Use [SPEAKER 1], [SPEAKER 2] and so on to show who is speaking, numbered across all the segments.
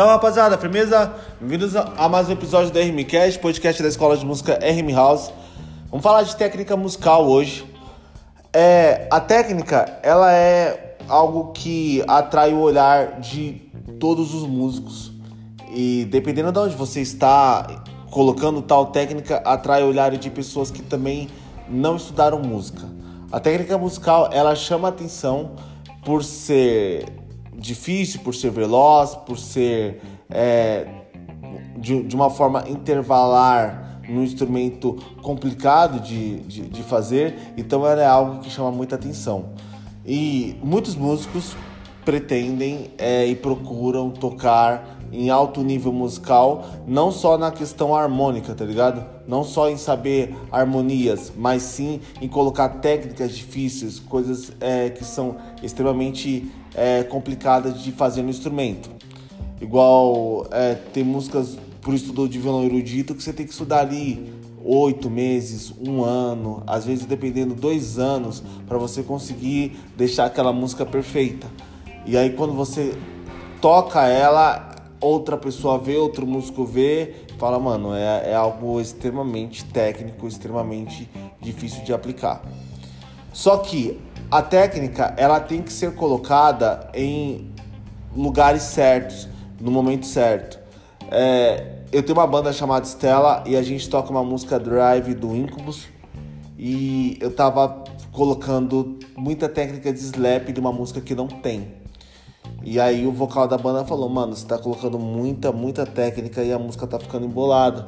[SPEAKER 1] Salve rapaziada, firmeza? Bem-vindos a mais um episódio da RMCast, podcast da Escola de Música RM House. Vamos falar de técnica musical hoje. É, a técnica, ela é algo que atrai o olhar de todos os músicos. E dependendo de onde você está colocando tal técnica, atrai o olhar de pessoas que também não estudaram música. A técnica musical, ela chama atenção por ser difícil, por ser veloz, por ser é, de, de, uma forma intervalar no instrumento complicado de, de, de fazer, então é algo que chama muita atenção. E muitos músicos pretendem é, e procuram tocar em alto nível musical, não só na questão harmônica, tá ligado? Não só em saber harmonias, mas sim em colocar técnicas difíceis, coisas é, que são extremamente é, complicadas de fazer no instrumento. Igual é, tem músicas por estudo de violão erudito que você tem que estudar ali oito meses, um ano, às vezes dependendo dois anos para você conseguir deixar aquela música perfeita. E aí quando você toca ela, outra pessoa vê, outro músico vê, fala, mano, é, é algo extremamente técnico, extremamente difícil de aplicar. Só que a técnica ela tem que ser colocada em lugares certos, no momento certo. É, eu tenho uma banda chamada Stella e a gente toca uma música Drive do Incubus e eu tava colocando muita técnica de slap de uma música que não tem. E aí o vocal da banda falou, mano, você tá colocando muita, muita técnica e a música tá ficando embolada.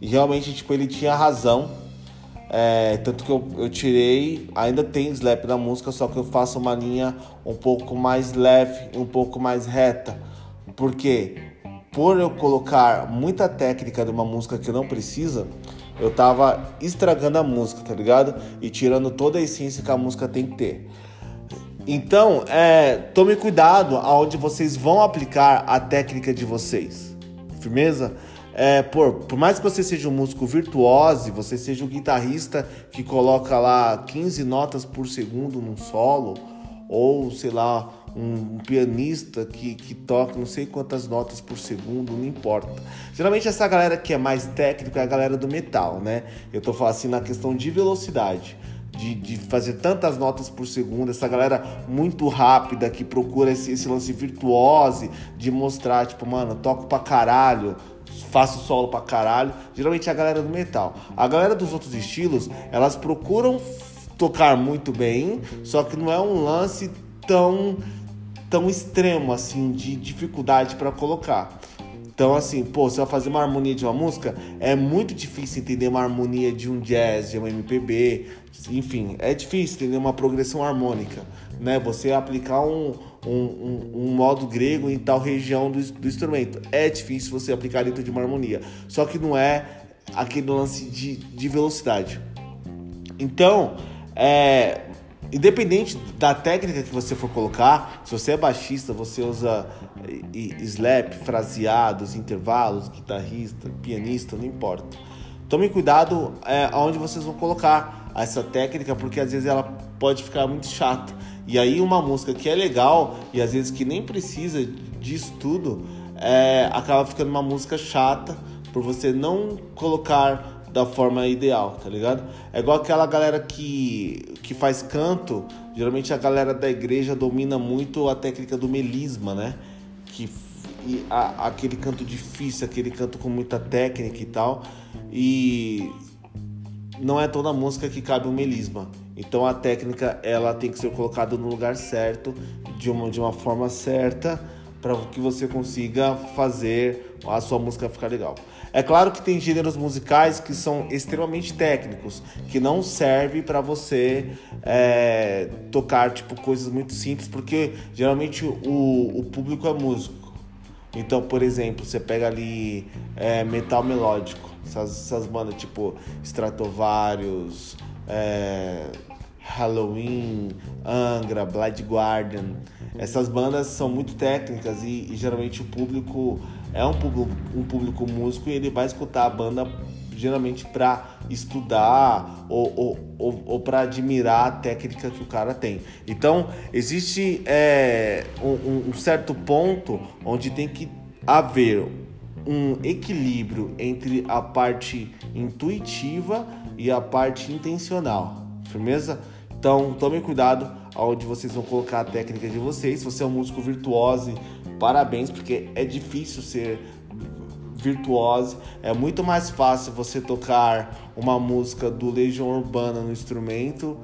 [SPEAKER 1] E realmente, tipo, ele tinha razão. É, tanto que eu, eu tirei, ainda tem slap na música, só que eu faço uma linha um pouco mais leve, um pouco mais reta. Porque por eu colocar muita técnica de uma música que não precisa, eu tava estragando a música, tá ligado? E tirando toda a essência que a música tem que ter. Então, é, tome cuidado aonde vocês vão aplicar a técnica de vocês. Firmeza? É, por, por mais que você seja um músico virtuoso, você seja um guitarrista que coloca lá 15 notas por segundo num solo, ou sei lá, um, pianista que, que toca não sei quantas notas por segundo, não importa. Geralmente essa galera que é mais técnica é a galera do metal, né? Eu tô falando assim na questão de velocidade de, de, fazer tantas notas por segundo, essa galera muito rápida que procura esse, esse lance virtuose de mostrar, tipo, mano, toco pra caralho, faço solo pra caralho. Geralmente é a galera do metal. A galera dos outros estilos, elas procuram tocar muito bem, só que não é um lance tão tão extremo assim de dificuldade para colocar. Então, assim, pô, você vai fazer uma harmonia de uma música, é muito difícil entender uma harmonia de um jazz, de um MPB, enfim, é difícil entender uma progressão harmônica, né? Você aplicar um, um, um, um modo grego em tal região do, do, instrumento. É difícil você aplicar dentro de uma harmonia. Só que não é aquele lance de, de velocidade. Então, é, independente da técnica que você for colocar, se você é baixista, você usa slap, fraseados, intervalos, guitarrista, pianista, não importa. Tome cuidado é, aonde vocês vão colocar essa técnica, porque às vezes ela pode ficar muito chata. E aí uma música que é legal e às vezes que nem precisa disso tudo, é, acaba ficando uma música chata por você não colocar da forma ideal, tá ligado? É igual aquela galera que, que faz canto, geralmente a galera da igreja domina muito a técnica do melisma, né? Que a, aquele canto difícil, aquele canto com muita técnica e tal. E não é toda música que cabe um melisma. Então a técnica ela tem que ser colocada no lugar certo, de uma, de uma forma certa, para que você consiga fazer a sua música ficar legal. É claro que tem gêneros musicais que são extremamente técnicos, que não serve para você é, tocar tipo coisas muito simples, porque geralmente o, o público é músico. Então, por exemplo, você pega ali é, metal melódico, essas, essas bandas tipo Stratovarius, é, Halloween, Angra, Blind Guardian. Essas bandas são muito técnicas e, e geralmente o público é um público, um público músico e ele vai escutar a banda geralmente para estudar ou, ou, ou, ou para admirar a técnica que o cara tem. Então existe é, um, um, certo ponto onde tem que haver um equilíbrio entre a parte intuitiva e a parte intencional. Firmeza? Então, tome cuidado aonde vocês vão colocar a técnica de vocês. Se você é um músico virtuoso, parabéns, porque é difícil ser virtuoso. É muito mais fácil você tocar uma música do Legião Urbana no instrumento,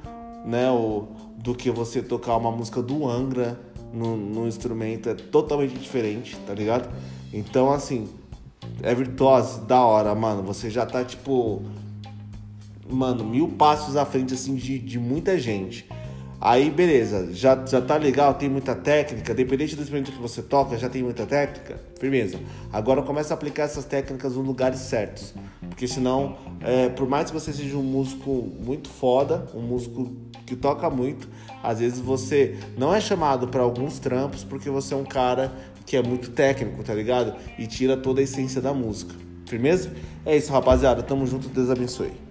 [SPEAKER 1] né? Ou, do que você tocar uma música do Angra no, no instrumento. É totalmente diferente, tá ligado? Então, assim, é virtuoso, da hora, mano. Você já tá, tipo, mano, mil passos à frente, assim, de, de muita gente. Aí, beleza, já, já tá legal, tem muita técnica, dependente do instrumento que você toca, já tem muita técnica, firmeza. Agora começa a aplicar essas técnicas nos lugares certos. Porque senão, é, por mais que você seja um músico muito foda, um músico que toca muito, às vezes você não é chamado para alguns trampos porque você é um cara que é muito técnico, tá ligado? E tira toda a essência da música. Firmeza? É isso, rapaziada. Tamo junto, Deus abençoe.